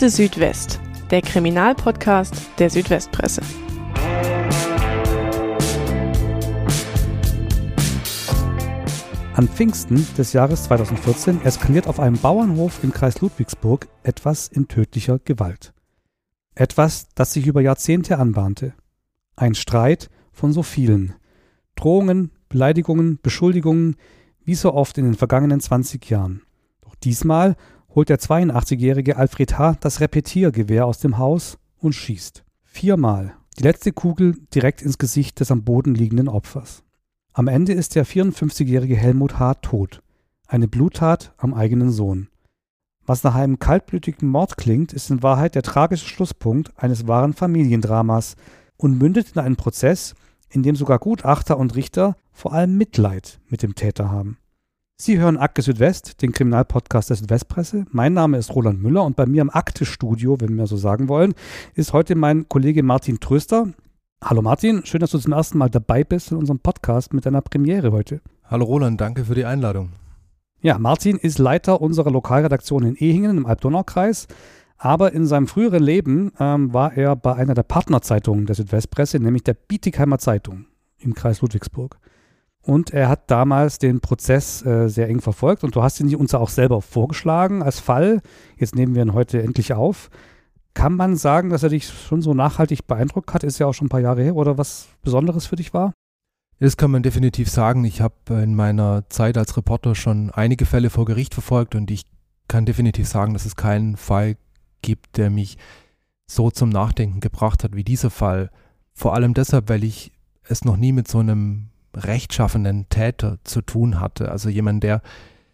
Akte Südwest, der Kriminalpodcast der Südwestpresse. An Pfingsten des Jahres 2014 eskaliert auf einem Bauernhof im Kreis Ludwigsburg etwas in tödlicher Gewalt. Etwas, das sich über Jahrzehnte anbahnte. Ein Streit von so vielen. Drohungen, Beleidigungen, Beschuldigungen, wie so oft in den vergangenen 20 Jahren. Doch diesmal holt der 82-jährige Alfred H. das Repetiergewehr aus dem Haus und schießt. Viermal. Die letzte Kugel direkt ins Gesicht des am Boden liegenden Opfers. Am Ende ist der 54-jährige Helmut H. tot. Eine Bluttat am eigenen Sohn. Was nach einem kaltblütigen Mord klingt, ist in Wahrheit der tragische Schlusspunkt eines wahren Familiendramas und mündet in einen Prozess, in dem sogar Gutachter und Richter vor allem Mitleid mit dem Täter haben. Sie hören Akte Südwest, den Kriminalpodcast der Südwestpresse. Mein Name ist Roland Müller und bei mir im Akte-Studio, wenn wir so sagen wollen, ist heute mein Kollege Martin Tröster. Hallo Martin, schön, dass du zum ersten Mal dabei bist in unserem Podcast mit deiner Premiere heute. Hallo Roland, danke für die Einladung. Ja, Martin ist Leiter unserer Lokalredaktion in Ehingen im Alb-Donau-Kreis. Aber in seinem früheren Leben ähm, war er bei einer der Partnerzeitungen der Südwestpresse, nämlich der Bietigheimer Zeitung im Kreis Ludwigsburg. Und er hat damals den Prozess äh, sehr eng verfolgt und du hast ihn uns auch selber vorgeschlagen als Fall. Jetzt nehmen wir ihn heute endlich auf. Kann man sagen, dass er dich schon so nachhaltig beeindruckt hat? Ist ja auch schon ein paar Jahre her oder was Besonderes für dich war? Das kann man definitiv sagen. Ich habe in meiner Zeit als Reporter schon einige Fälle vor Gericht verfolgt und ich kann definitiv sagen, dass es keinen Fall gibt, der mich so zum Nachdenken gebracht hat wie dieser Fall. Vor allem deshalb, weil ich es noch nie mit so einem rechtschaffenden Täter zu tun hatte. Also jemand, der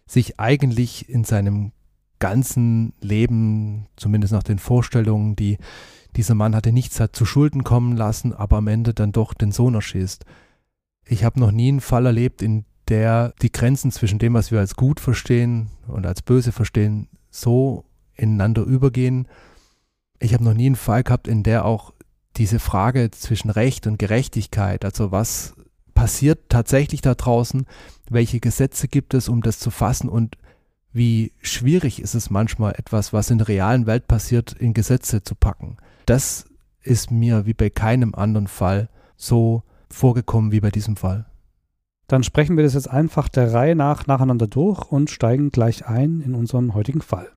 sich eigentlich in seinem ganzen Leben, zumindest nach den Vorstellungen, die dieser Mann hatte, nichts hat zu Schulden kommen lassen, aber am Ende dann doch den Sohn erschießt. Ich habe noch nie einen Fall erlebt, in der die Grenzen zwischen dem, was wir als gut verstehen und als böse verstehen, so ineinander übergehen. Ich habe noch nie einen Fall gehabt, in der auch diese Frage zwischen Recht und Gerechtigkeit, also was passiert tatsächlich da draußen? Welche Gesetze gibt es, um das zu fassen? Und wie schwierig ist es manchmal, etwas, was in der realen Welt passiert, in Gesetze zu packen? Das ist mir wie bei keinem anderen Fall so vorgekommen wie bei diesem Fall. Dann sprechen wir das jetzt einfach der Reihe nach nacheinander durch und steigen gleich ein in unseren heutigen Fall.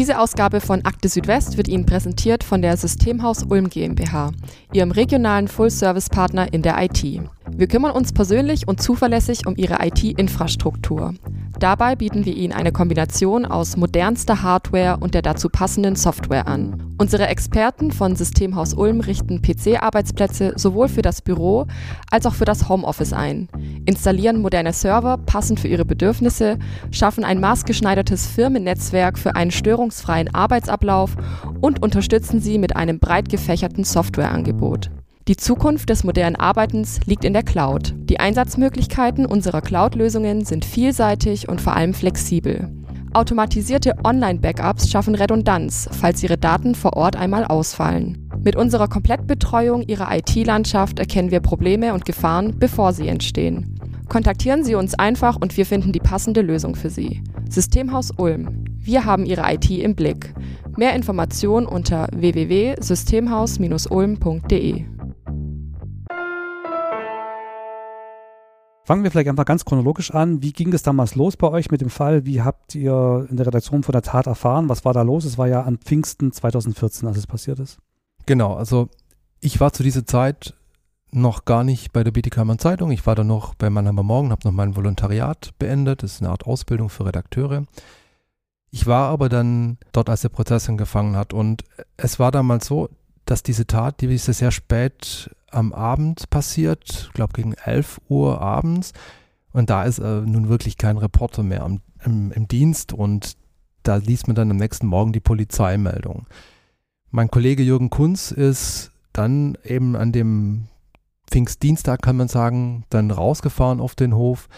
Diese Ausgabe von Akte Südwest wird Ihnen präsentiert von der Systemhaus Ulm GmbH, Ihrem regionalen Full-Service-Partner in der IT. Wir kümmern uns persönlich und zuverlässig um Ihre IT-Infrastruktur. Dabei bieten wir Ihnen eine Kombination aus modernster Hardware und der dazu passenden Software an. Unsere Experten von Systemhaus Ulm richten PC-Arbeitsplätze sowohl für das Büro als auch für das Homeoffice ein, installieren moderne Server passend für Ihre Bedürfnisse, schaffen ein maßgeschneidertes Firmennetzwerk für einen störungsfreien Arbeitsablauf und unterstützen Sie mit einem breit gefächerten Softwareangebot. Die Zukunft des modernen Arbeitens liegt in der Cloud. Die Einsatzmöglichkeiten unserer Cloud-Lösungen sind vielseitig und vor allem flexibel. Automatisierte Online-Backups schaffen Redundanz, falls Ihre Daten vor Ort einmal ausfallen. Mit unserer Komplettbetreuung Ihrer IT-Landschaft erkennen wir Probleme und Gefahren, bevor sie entstehen. Kontaktieren Sie uns einfach und wir finden die passende Lösung für Sie. Systemhaus Ulm. Wir haben Ihre IT im Blick. Mehr Informationen unter www.systemhaus-ulm.de. Fangen wir vielleicht einfach ganz chronologisch an. Wie ging es damals los bei euch mit dem Fall? Wie habt ihr in der Redaktion von der Tat erfahren? Was war da los? Es war ja an Pfingsten 2014, als es passiert ist. Genau, also ich war zu dieser Zeit noch gar nicht bei der Bietigheimer Zeitung. Ich war da noch bei Mannheimer Morgen, habe noch mein Volontariat beendet. Das ist eine Art Ausbildung für Redakteure. Ich war aber dann dort, als der Prozess angefangen hat. Und es war damals so, dass diese Tat, die ist sehr spät am Abend passiert, ich glaube gegen 11 Uhr abends. Und da ist äh, nun wirklich kein Reporter mehr am, im, im Dienst und da liest man dann am nächsten Morgen die Polizeimeldung. Mein Kollege Jürgen Kunz ist dann eben an dem Pfingstdienstag, kann man sagen, dann rausgefahren auf den Hof,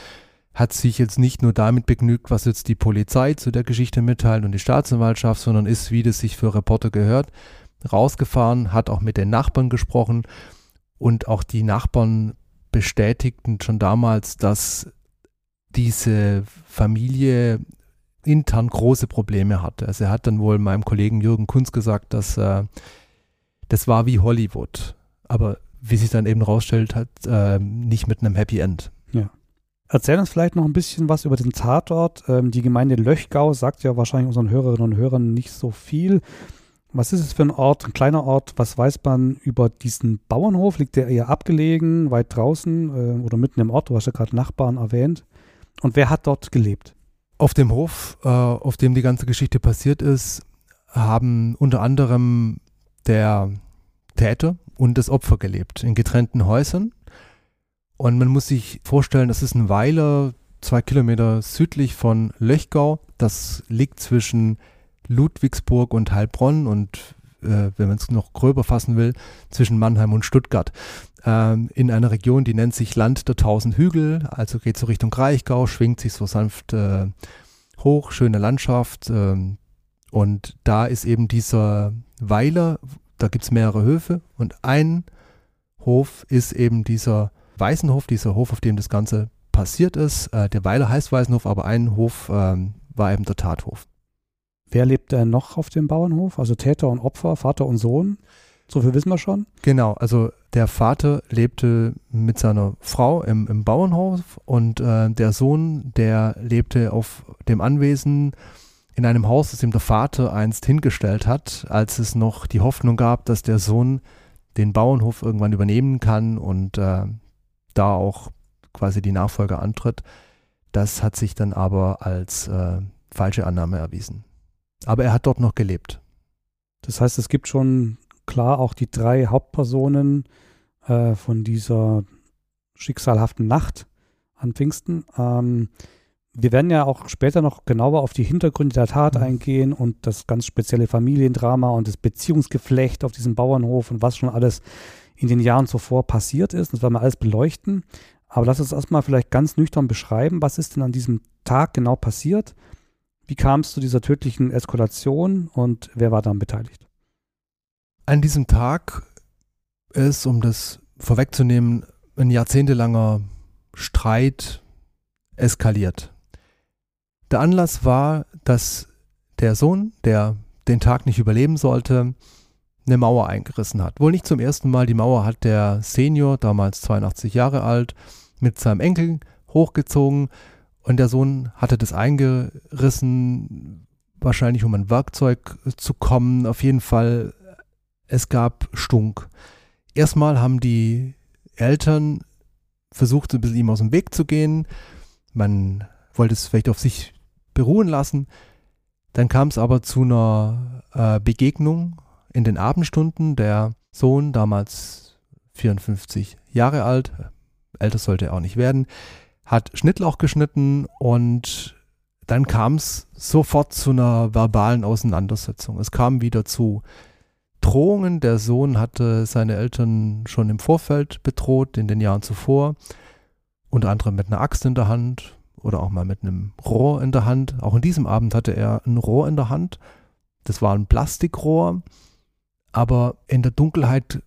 hat sich jetzt nicht nur damit begnügt, was jetzt die Polizei zu der Geschichte mitteilt und die Staatsanwaltschaft, sondern ist, wie das sich für Reporter gehört, rausgefahren, hat auch mit den Nachbarn gesprochen und auch die Nachbarn bestätigten schon damals, dass diese Familie intern große Probleme hatte. Also er hat dann wohl meinem Kollegen Jürgen Kunz gesagt, dass äh, das war wie Hollywood. Aber wie sich dann eben rausstellt, hat äh, nicht mit einem Happy End. Ja. Erzähl uns vielleicht noch ein bisschen was über den Tatort. Ähm, die Gemeinde Löchgau sagt ja wahrscheinlich unseren Hörerinnen und Hörern nicht so viel. Was ist es für ein Ort, ein kleiner Ort? Was weiß man über diesen Bauernhof? Liegt der eher abgelegen, weit draußen äh, oder mitten im Ort? Du hast ja gerade Nachbarn erwähnt. Und wer hat dort gelebt? Auf dem Hof, äh, auf dem die ganze Geschichte passiert ist, haben unter anderem der Täter und das Opfer gelebt, in getrennten Häusern. Und man muss sich vorstellen, das ist ein Weiler, zwei Kilometer südlich von Löchgau. Das liegt zwischen Ludwigsburg und Heilbronn und äh, wenn man es noch gröber fassen will, zwischen Mannheim und Stuttgart. Ähm, in einer Region, die nennt sich Land der tausend Hügel, also geht so Richtung Kraichgau, schwingt sich so sanft äh, hoch, schöne Landschaft. Äh, und da ist eben dieser Weiler, da gibt es mehrere Höfe und ein Hof ist eben dieser Weißenhof, dieser Hof, auf dem das Ganze passiert ist. Äh, der Weiler heißt Weißenhof, aber ein Hof ähm, war eben der Tathof. Wer lebt denn noch auf dem Bauernhof? Also Täter und Opfer, Vater und Sohn? So viel wissen wir schon. Genau, also der Vater lebte mit seiner Frau im, im Bauernhof und äh, der Sohn, der lebte auf dem Anwesen in einem Haus, das ihm der Vater einst hingestellt hat, als es noch die Hoffnung gab, dass der Sohn den Bauernhof irgendwann übernehmen kann und äh, da auch quasi die Nachfolge antritt. Das hat sich dann aber als äh, falsche Annahme erwiesen. Aber er hat dort noch gelebt. Das heißt, es gibt schon klar auch die drei Hauptpersonen äh, von dieser schicksalhaften Nacht an Pfingsten. Ähm, wir werden ja auch später noch genauer auf die Hintergründe der Tat mhm. eingehen und das ganz spezielle Familiendrama und das Beziehungsgeflecht auf diesem Bauernhof und was schon alles in den Jahren zuvor passiert ist. Das werden wir alles beleuchten. Aber lass uns erstmal vielleicht ganz nüchtern beschreiben, was ist denn an diesem Tag genau passiert? Wie kam es zu dieser tödlichen Eskalation und wer war daran beteiligt? An diesem Tag ist, um das vorwegzunehmen, ein jahrzehntelanger Streit eskaliert. Der Anlass war, dass der Sohn, der den Tag nicht überleben sollte, eine Mauer eingerissen hat. Wohl nicht zum ersten Mal. Die Mauer hat der Senior, damals 82 Jahre alt, mit seinem Enkel hochgezogen und der Sohn hatte das eingerissen, wahrscheinlich um ein Werkzeug zu kommen. Auf jeden Fall, es gab Stunk. Erstmal haben die Eltern versucht, ein bisschen ihm aus dem Weg zu gehen. Man wollte es vielleicht auf sich beruhen lassen. Dann kam es aber zu einer äh, Begegnung in den Abendstunden. Der Sohn, damals 54 Jahre alt, älter sollte er auch nicht werden, hat Schnittlauch geschnitten und dann kam es sofort zu einer verbalen Auseinandersetzung. Es kam wieder zu Drohungen. Der Sohn hatte seine Eltern schon im Vorfeld bedroht, in den Jahren zuvor. Unter anderem mit einer Axt in der Hand, oder auch mal mit einem Rohr in der Hand. Auch in diesem Abend hatte er ein Rohr in der Hand. Das war ein Plastikrohr, aber in der Dunkelheit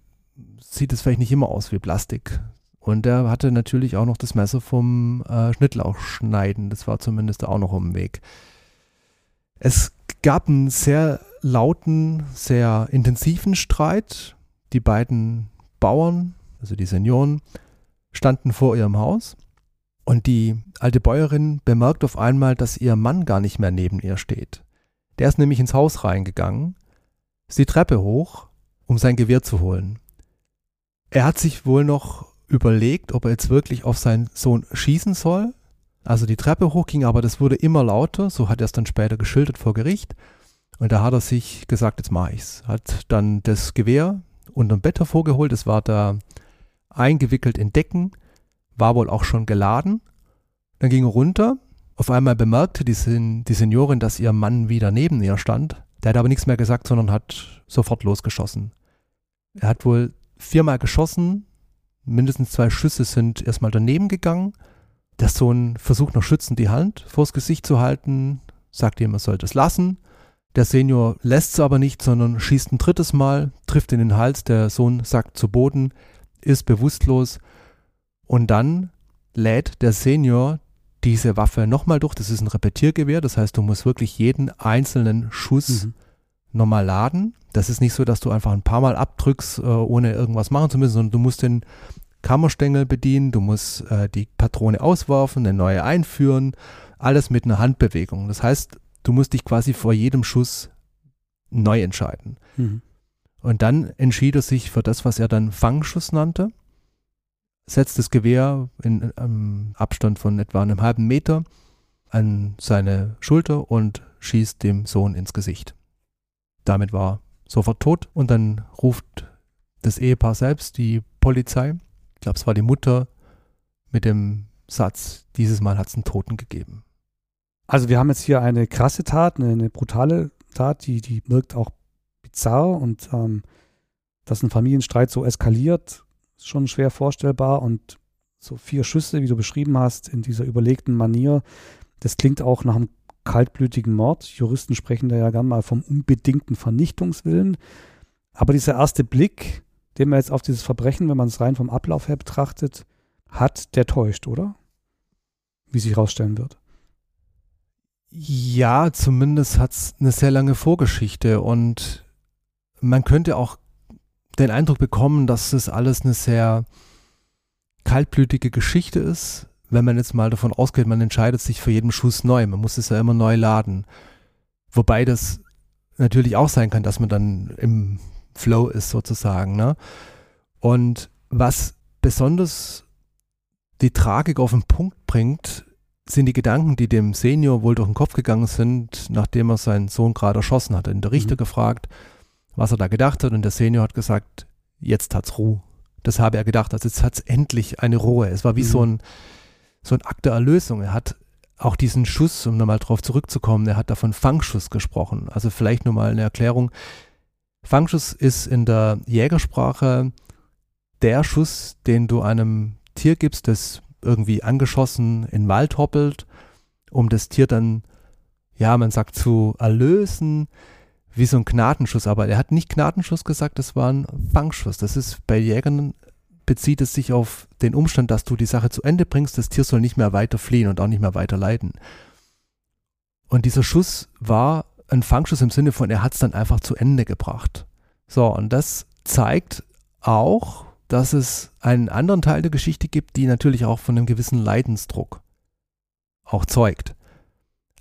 sieht es vielleicht nicht immer aus wie Plastik. Und er hatte natürlich auch noch das Messer vom äh, Schnittlauchschneiden. Das war zumindest auch noch den Weg. Es gab einen sehr lauten, sehr intensiven Streit. Die beiden Bauern, also die Senioren, standen vor ihrem Haus und die alte Bäuerin bemerkt auf einmal, dass ihr Mann gar nicht mehr neben ihr steht. Der ist nämlich ins Haus reingegangen, ist die Treppe hoch, um sein Gewehr zu holen. Er hat sich wohl noch überlegt, ob er jetzt wirklich auf seinen Sohn schießen soll. Also die Treppe hochging, aber das wurde immer lauter, so hat er es dann später geschildert vor Gericht. Und da hat er sich gesagt, jetzt mache ich's. Hat dann das Gewehr unterm Bett hervorgeholt, es war da eingewickelt in Decken, war wohl auch schon geladen. Dann ging er runter. Auf einmal bemerkte die, Sen die Seniorin, dass ihr Mann wieder neben ihr stand. Der hat aber nichts mehr gesagt, sondern hat sofort losgeschossen. Er hat wohl viermal geschossen. Mindestens zwei Schüsse sind erstmal daneben gegangen. Der Sohn versucht noch schützend die Hand vors Gesicht zu halten, sagt ihm, er sollte es lassen. Der Senior lässt es aber nicht, sondern schießt ein drittes Mal, trifft in den Hals. Der Sohn sackt zu Boden, ist bewusstlos und dann lädt der Senior diese Waffe nochmal durch. Das ist ein Repetiergewehr, das heißt, du musst wirklich jeden einzelnen Schuss mhm. Nochmal laden. Das ist nicht so, dass du einfach ein paar Mal abdrückst, äh, ohne irgendwas machen zu müssen, sondern du musst den Kammerstängel bedienen, du musst äh, die Patrone auswerfen, eine neue einführen, alles mit einer Handbewegung. Das heißt, du musst dich quasi vor jedem Schuss neu entscheiden. Mhm. Und dann entschied er sich für das, was er dann Fangschuss nannte, setzt das Gewehr in einem Abstand von etwa einem halben Meter an seine Schulter und schießt dem Sohn ins Gesicht. Damit war sofort tot und dann ruft das Ehepaar selbst die Polizei. Ich glaube, es war die Mutter mit dem Satz, dieses Mal hat es einen Toten gegeben. Also wir haben jetzt hier eine krasse Tat, eine, eine brutale Tat, die, die wirkt auch bizarr und ähm, dass ein Familienstreit so eskaliert, ist schon schwer vorstellbar und so vier Schüsse, wie du beschrieben hast, in dieser überlegten Manier, das klingt auch nach einem kaltblütigen Mord. Juristen sprechen da ja gern mal vom unbedingten Vernichtungswillen. Aber dieser erste Blick, den man jetzt auf dieses Verbrechen, wenn man es rein vom Ablauf her betrachtet, hat, der täuscht, oder? Wie sich herausstellen wird. Ja, zumindest hat es eine sehr lange Vorgeschichte und man könnte auch den Eindruck bekommen, dass das alles eine sehr kaltblütige Geschichte ist, wenn man jetzt mal davon ausgeht, man entscheidet sich für jeden Schuss neu. Man muss es ja immer neu laden. Wobei das natürlich auch sein kann, dass man dann im Flow ist sozusagen. Ne? Und was besonders die Tragik auf den Punkt bringt, sind die Gedanken, die dem Senior wohl durch den Kopf gegangen sind, nachdem er seinen Sohn gerade erschossen hatte. Der Richter mhm. gefragt, was er da gedacht hat und der Senior hat gesagt, jetzt hat's Ruhe. Das habe er gedacht, also jetzt hat's endlich eine Ruhe. Es war wie mhm. so, ein, so ein Akt der Erlösung. Er hat auch diesen Schuss, um nochmal drauf zurückzukommen, er hat davon Fangschuss gesprochen. Also vielleicht nur mal eine Erklärung. Fangschuss ist in der Jägersprache der Schuss, den du einem Tier gibst, das irgendwie angeschossen in den Wald hoppelt, um das Tier dann, ja, man sagt zu erlösen, wie so ein Gnadenschuss. Aber er hat nicht Gnadenschuss gesagt, das war ein Fangschuss. Das ist bei Jägern bezieht es sich auf den Umstand, dass du die Sache zu Ende bringst, das Tier soll nicht mehr weiter fliehen und auch nicht mehr weiter leiden. Und dieser Schuss war ein Fangschuss im Sinne von, er hat es dann einfach zu Ende gebracht. So, und das zeigt auch, dass es einen anderen Teil der Geschichte gibt, die natürlich auch von einem gewissen Leidensdruck auch zeugt.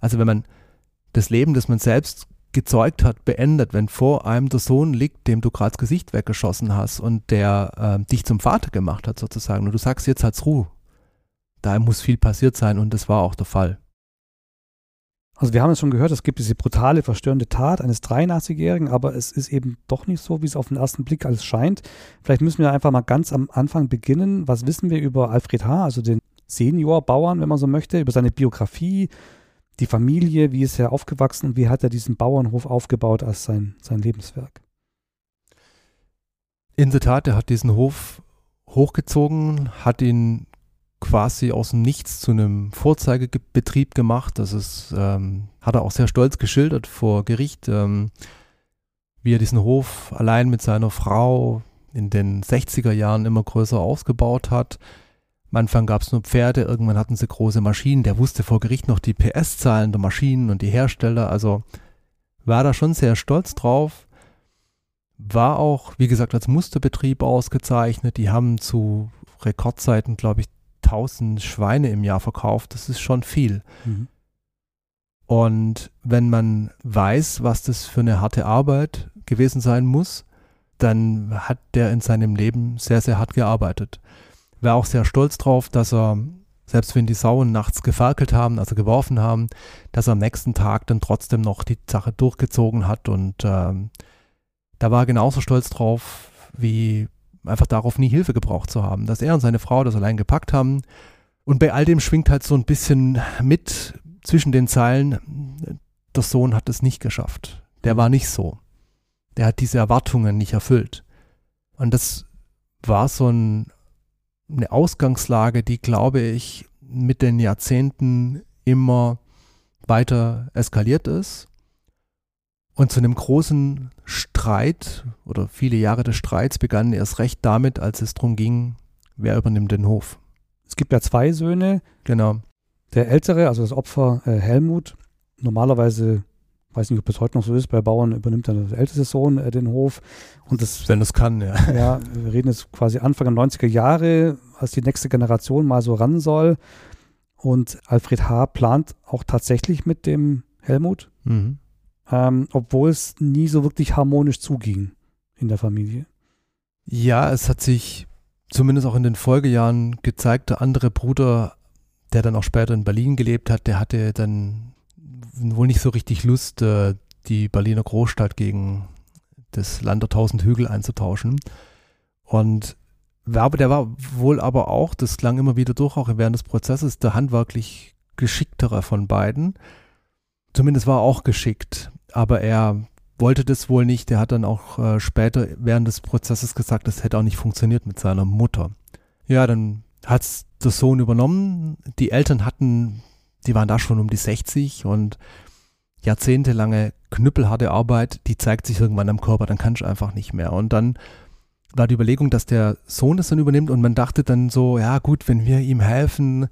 Also wenn man das Leben, das man selbst gezeugt hat, beendet, wenn vor einem der Sohn liegt, dem du gerade das Gesicht weggeschossen hast und der äh, dich zum Vater gemacht hat sozusagen und du sagst, jetzt hat's Ruhe. Da muss viel passiert sein und das war auch der Fall. Also wir haben es schon gehört, es gibt diese brutale, verstörende Tat eines 83-Jährigen, aber es ist eben doch nicht so, wie es auf den ersten Blick alles scheint. Vielleicht müssen wir einfach mal ganz am Anfang beginnen. Was wissen wir über Alfred H., also den Seniorbauern, wenn man so möchte, über seine Biografie, die Familie, wie ist er aufgewachsen und wie hat er diesen Bauernhof aufgebaut als sein, sein Lebenswerk? In der Tat, er hat diesen Hof hochgezogen, hat ihn quasi aus dem Nichts zu einem Vorzeigebetrieb gemacht. Das ist, ähm, hat er auch sehr stolz geschildert vor Gericht, ähm, wie er diesen Hof allein mit seiner Frau in den 60er Jahren immer größer ausgebaut hat. Am Anfang gab es nur Pferde, irgendwann hatten sie große Maschinen. Der wusste vor Gericht noch die PS-Zahlen der Maschinen und die Hersteller. Also war da schon sehr stolz drauf. War auch, wie gesagt, als Musterbetrieb ausgezeichnet. Die haben zu Rekordzeiten, glaube ich, 1000 Schweine im Jahr verkauft. Das ist schon viel. Mhm. Und wenn man weiß, was das für eine harte Arbeit gewesen sein muss, dann hat der in seinem Leben sehr, sehr hart gearbeitet. War auch sehr stolz drauf, dass er, selbst wenn die Sauen nachts geferkelt haben, also geworfen haben, dass er am nächsten Tag dann trotzdem noch die Sache durchgezogen hat. Und ähm, da war er genauso stolz drauf, wie einfach darauf nie Hilfe gebraucht zu haben, dass er und seine Frau das allein gepackt haben. Und bei all dem schwingt halt so ein bisschen mit zwischen den Zeilen, der Sohn hat es nicht geschafft. Der war nicht so. Der hat diese Erwartungen nicht erfüllt. Und das war so ein, eine Ausgangslage, die, glaube ich, mit den Jahrzehnten immer weiter eskaliert ist und zu einem großen Streit oder viele Jahre des Streits begannen erst recht damit, als es darum ging, wer übernimmt den Hof. Es gibt ja zwei Söhne. Genau. Der Ältere, also das Opfer äh, Helmut, normalerweise, weiß nicht, ob es heute noch so ist, bei Bauern übernimmt dann der älteste Sohn äh, den Hof. Und das, Wenn das kann, ja. ja, wir reden jetzt quasi Anfang der 90er Jahre, als die nächste Generation mal so ran soll. Und Alfred H. plant auch tatsächlich mit dem Helmut, Mhm. ähm, obwohl es nie so wirklich harmonisch zuging in der Familie. Ja, es hat sich zumindest auch in den Folgejahren gezeigt, der andere Bruder, der dann auch später in Berlin gelebt hat, der hatte dann wohl nicht so richtig Lust, äh, die Berliner Großstadt gegen das Land der tausend Hügel einzutauschen. Und war, aber- der war wohl aber auch, das klang immer wieder durch, auch während des Prozesses, der handwerklich geschicktere von beiden. Zumindest war er auch geschickt, aber er wollte das wohl nicht. Der hat dann auch äh, später während des Prozesses gesagt, das hätte auch nicht funktioniert mit seiner Mutter. Ja, dann hat's der Sohn übernommen. Die Eltern hatten, die waren da schon um die 60 und jahrzehntelange knüppelharte Arbeit, die zeigt sich irgendwann am Körper, dann kannst du einfach nicht mehr. Und dann war die Überlegung, dass der Sohn das dann übernimmt und man dachte dann so, ja gut, wenn wir ihm helfen,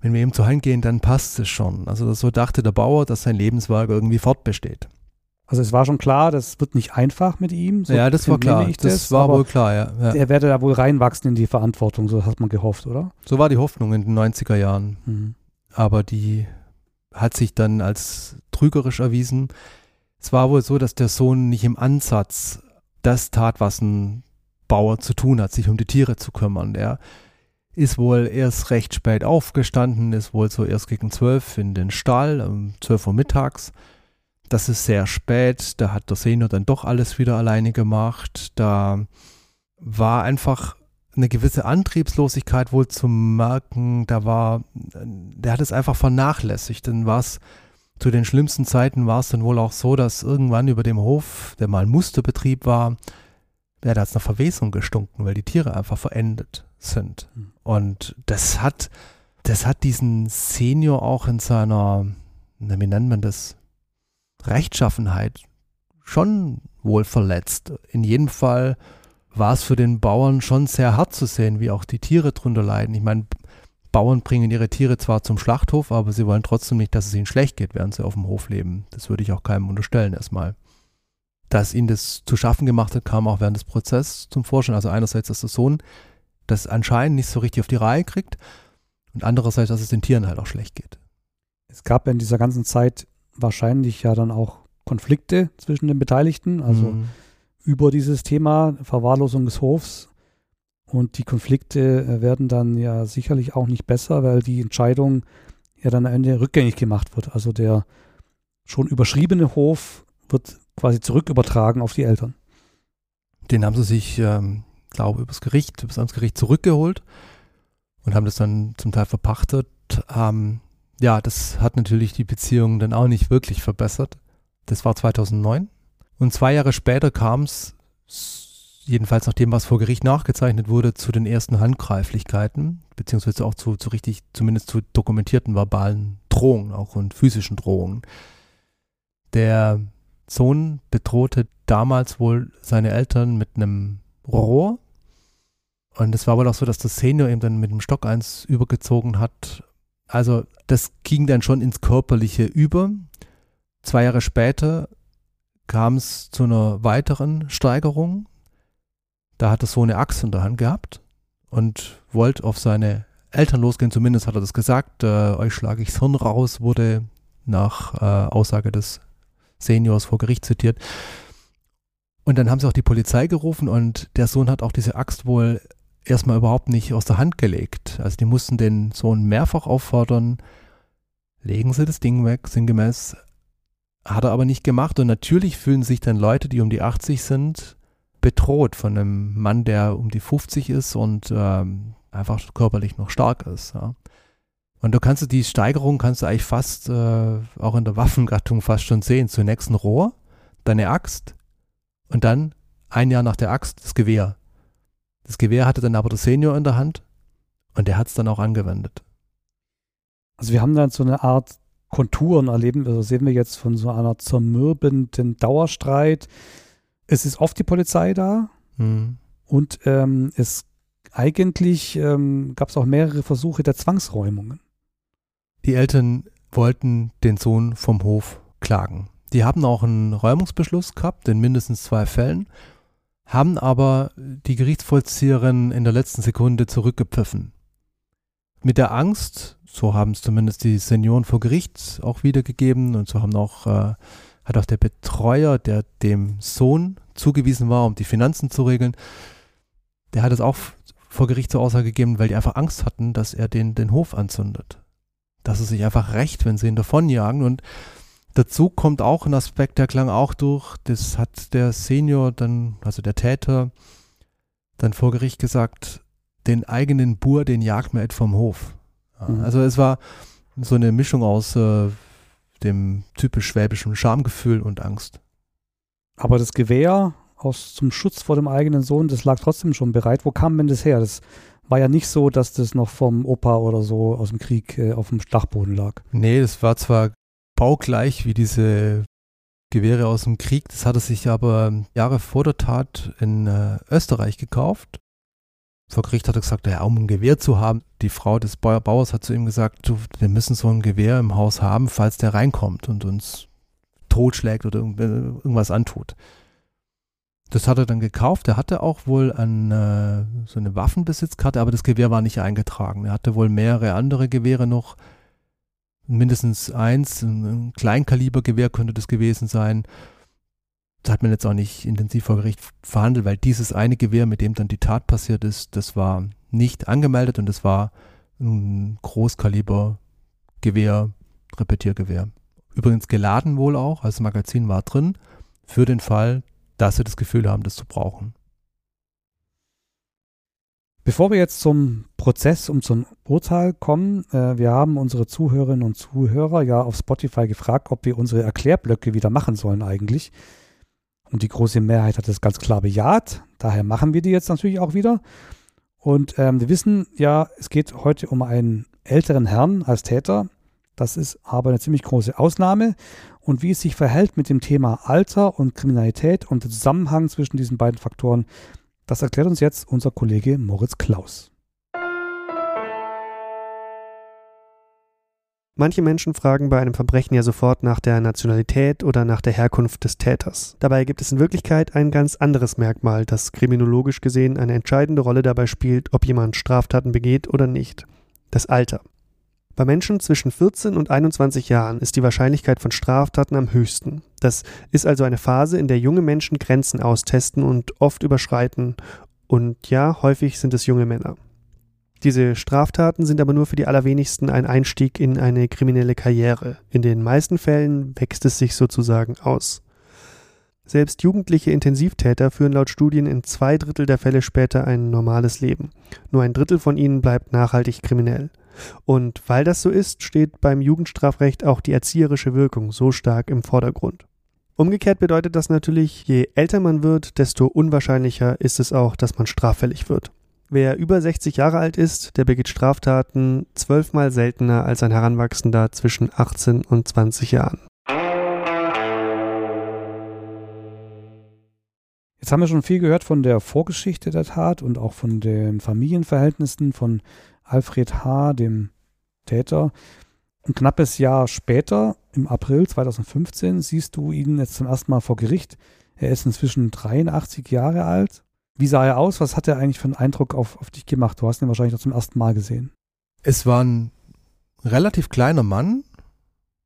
wenn wir ihm zu Hand gehen, dann passt es schon. Also so dachte der Bauer, dass sein Lebenswerk irgendwie fortbesteht. Also es war schon klar, das wird nicht einfach mit ihm. So ja, das war klar. ich Das, war wohl klar, ja. ja. Er werde da wohl reinwachsen in die Verantwortung, so hat man gehofft, oder? So war die Hoffnung in den 90er Jahren. Mhm. Aber die hat sich dann als trügerisch erwiesen. Es war wohl so, dass der Sohn nicht im Ansatz das tat, was ein Bauer zu tun hat, sich um die Tiere zu kümmern. Der ist wohl erst recht spät aufgestanden, ist wohl so erst gegen zwölf in den Stall, um zwölf Uhr mittags. Das ist sehr spät, da hat der Senior dann doch alles wieder alleine gemacht. Da war einfach eine gewisse Antriebslosigkeit wohl zu merken. Da war, der hat es einfach vernachlässigt. Dann war es zu den schlimmsten Zeiten war es dann wohl auch so, dass irgendwann über dem Hof, der mal ein Musterbetrieb war, ja, da hat es nach Verwesung gestunken, weil die Tiere einfach verendet sind. Mhm. Und das hat, das hat diesen Senior auch in seiner, wie nennt man das, Rechtschaffenheit schon wohl verletzt. In jedem Fall war es für den Bauern schon sehr hart zu sehen, wie auch die Tiere drunter leiden. Ich meine, Bauern bringen ihre Tiere zwar zum Schlachthof, aber sie wollen trotzdem nicht, dass es ihnen schlecht geht, während sie auf dem Hof leben. Das würde ich auch keinem unterstellen erstmal. Dass ihnen das zu schaffen gemacht hat, kam auch während des Prozesses zum Vorschein. Also einerseits, dass der Sohn das anscheinend nicht so richtig auf die Reihe kriegt und andererseits, dass es den Tieren halt auch schlecht geht. Es gab in dieser ganzen Zeit wahrscheinlich ja dann auch Konflikte zwischen den Beteiligten, also Mhm. Über dieses Thema Verwahrlosung des Hofs. Und die Konflikte äh, werden dann ja sicherlich auch nicht besser, weil die Entscheidung ja dann am Ende rückgängig gemacht wird. Also der schon überschriebene Hof wird quasi zurückübertragen auf die Eltern. Den haben sie sich, ähm, glaube übers Gericht, übers Amtsgericht zurückgeholt und haben das dann zum Teil verpachtet. Ähm, ja, das hat natürlich die Beziehung dann auch nicht wirklich verbessert. Das war 2009. Und zwei Jahre später kam es, jedenfalls nach dem, was vor Gericht nachgezeichnet wurde, zu den ersten Handgreiflichkeiten, beziehungsweise auch zu, zu richtig, zumindest zu dokumentierten verbalen Drohungen auch und physischen Drohungen. Der Sohn bedrohte damals wohl seine Eltern mit einem Rohr. Und es war wohl auch so, dass der Senior ihm dann mit dem Stock eins übergezogen hat. Also das ging dann schon ins Körperliche über. Zwei Jahre später kam es zu einer weiteren Steigerung. Da hat der Sohn eine Axt in der Hand gehabt und wollte auf seine Eltern losgehen. Zumindest hat er das gesagt. Äh, euch schlage ichs Hirn raus, wurde nach äh, Aussage des Seniors vor Gericht zitiert. Und dann haben sie auch die Polizei gerufen und der Sohn hat auch diese Axt wohl erstmal überhaupt nicht aus der Hand gelegt. Also die mussten den Sohn mehrfach auffordern, legen Sie das Ding weg, sinngemäß. Hat er aber nicht gemacht und natürlich fühlen sich dann Leute, die um die 80 sind, bedroht von einem Mann, der um die 50 ist und ähm, einfach körperlich noch stark ist. Ja. Und du kannst die Steigerung kannst du eigentlich fast äh, auch in der Waffengattung fast schon sehen. Zunächst ein Rohr, dann eine Axt und dann ein Jahr nach der Axt das Gewehr. Das Gewehr hatte dann aber der Senior in der Hand und der hat es dann auch angewendet. Also wir haben dann so eine Art Konturen erleben, also sehen wir jetzt von so einer zermürbenden Dauerstreit. Es ist oft die Polizei da Hm. und ähm, es eigentlich ähm, gab es auch mehrere Versuche der Zwangsräumungen. Die Eltern wollten den Sohn vom Hof klagen. Die haben auch einen Räumungsbeschluss gehabt in mindestens zwei Fällen, haben aber die Gerichtsvollzieherin in der letzten Sekunde zurückgepfiffen. Mit der Angst, so haben es zumindest die Senioren vor Gericht auch wiedergegeben und so haben auch, äh, hat auch der Betreuer, der dem Sohn zugewiesen war, um die Finanzen zu regeln, der hat es auch vor Gericht zur Aussage gegeben, weil die einfach Angst hatten, dass er den, den Hof anzündet. Dass es sich einfach rächt, wenn sie ihn davonjagen. Und dazu kommt auch ein Aspekt, der klang auch durch, das hat der Senior dann, also der Täter, dann vor Gericht gesagt, den eigenen Bur, den jagt man etwa vom Hof. Mhm. Also es war so eine Mischung aus äh, dem typisch schwäbischen Schamgefühl und Angst. Aber das Gewehr aus zum Schutz vor dem eigenen Sohn, das lag trotzdem schon bereit. Wo kam denn das her? Das war ja nicht so, dass das noch vom Opa oder so aus dem Krieg äh, auf dem Dachboden lag. Nee, das war zwar baugleich wie diese Gewehre aus dem Krieg, das hat er sich aber Jahre vor der Tat in äh, Österreich gekauft. Vor Gericht hat er gesagt, ja, um ein Gewehr zu haben, die Frau des Bauers hat zu ihm gesagt, du, wir müssen so ein Gewehr im Haus haben, falls der reinkommt und uns totschlägt oder irgendwas antut. Das hat er dann gekauft. Er hatte auch wohl ein, äh, so eine Waffenbesitzkarte, aber das Gewehr war nicht eingetragen. Er hatte wohl mehrere andere Gewehre noch. Mindestens eins, ein Kleinkalibergewehr könnte das gewesen sein. Hat man jetzt auch nicht intensiv vor Gericht verhandelt, weil dieses eine Gewehr, mit dem dann die Tat passiert ist, das war nicht angemeldet und das war ein Großkalibergewehr, Repetiergewehr. Übrigens geladen wohl auch, also das Magazin war drin, für den Fall, dass sie das Gefühl haben, das zu brauchen. Bevor wir jetzt zum Prozess und zum Urteil kommen, äh, wir haben unsere Zuhörerinnen und Zuhörer ja auf Spotify gefragt, ob wir unsere Erklärblöcke wieder machen sollen eigentlich. Und die große Mehrheit hat das ganz klar bejaht. Daher machen wir die jetzt natürlich auch wieder. Und ähm, wir wissen ja, es geht heute um einen älteren Herrn als Täter. Das ist aber eine ziemlich große Ausnahme und wie es sich verhält mit dem Thema Alter und Kriminalität und der Zusammenhang zwischen diesen beiden Faktoren, das erklärt uns jetzt unser Kollege Moritz Klaus. Manche Menschen fragen bei einem Verbrechen ja sofort nach der Nationalität oder nach der Herkunft des Täters. Dabei gibt es in Wirklichkeit ein ganz anderes Merkmal, das kriminologisch gesehen eine entscheidende Rolle dabei spielt, ob jemand Straftaten begeht oder nicht. Das Alter. Bei Menschen zwischen 14 und 21 Jahren ist die Wahrscheinlichkeit von Straftaten am höchsten. Das ist also eine Phase, in der junge Menschen Grenzen austesten und oft überschreiten. Und ja, häufig sind es junge Männer. Diese Straftaten sind aber nur für die allerwenigsten ein Einstieg in eine kriminelle Karriere. In den meisten Fällen wächst es sich sozusagen aus. Selbst jugendliche Intensivtäter führen laut Studien in zwei Drittel der Fälle später ein normales Leben. Nur ein Drittel von ihnen bleibt nachhaltig kriminell. Und weil das so ist, steht beim Jugendstrafrecht auch die erzieherische Wirkung so stark im Vordergrund. Umgekehrt bedeutet das natürlich, je älter man wird, desto unwahrscheinlicher ist es auch, dass man straffällig wird. Wer über 60 Jahre alt ist, der begeht Straftaten zwölfmal seltener als ein Heranwachsender zwischen 18 und 20 Jahren. Jetzt haben wir schon viel gehört von der Vorgeschichte der Tat und auch von den Familienverhältnissen von Alfred H., dem Täter. Ein knappes Jahr später, im April 2015, siehst du ihn jetzt zum ersten Mal vor Gericht. Er ist inzwischen 83 Jahre alt. Wie sah er aus? Was hat er eigentlich für einen Eindruck auf, auf dich gemacht? Du hast ihn wahrscheinlich noch zum ersten Mal gesehen. Es war ein relativ kleiner Mann.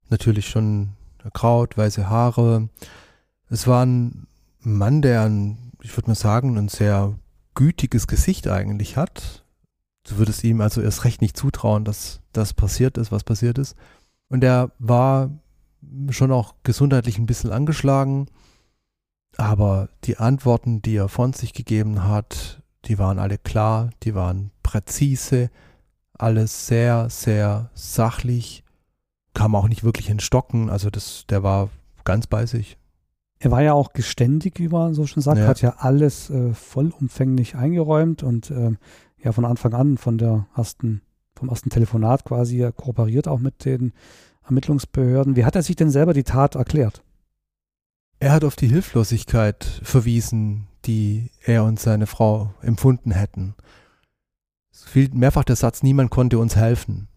Natürlich schon erkraut, weiße Haare. Es war ein Mann, der, ein, ich würde mal sagen, ein sehr gütiges Gesicht eigentlich hat. Du würdest ihm also erst recht nicht zutrauen, dass das passiert ist, was passiert ist. Und er war schon auch gesundheitlich ein bisschen angeschlagen, aber die Antworten, die er von sich gegeben hat, die waren alle klar, die waren präzise, alles sehr, sehr sachlich, kam auch nicht wirklich in Stocken, also das, der war ganz bei sich. Er war ja auch geständig, wie man so schon sagt, ja. hat ja alles äh, vollumfänglich eingeräumt und äh, ja von Anfang an von der ersten, vom ersten Telefonat quasi kooperiert auch mit den Ermittlungsbehörden. Wie hat er sich denn selber die Tat erklärt? Er hat auf die Hilflosigkeit verwiesen, die er und seine Frau empfunden hätten. Es fiel mehrfach der Satz, niemand konnte uns helfen.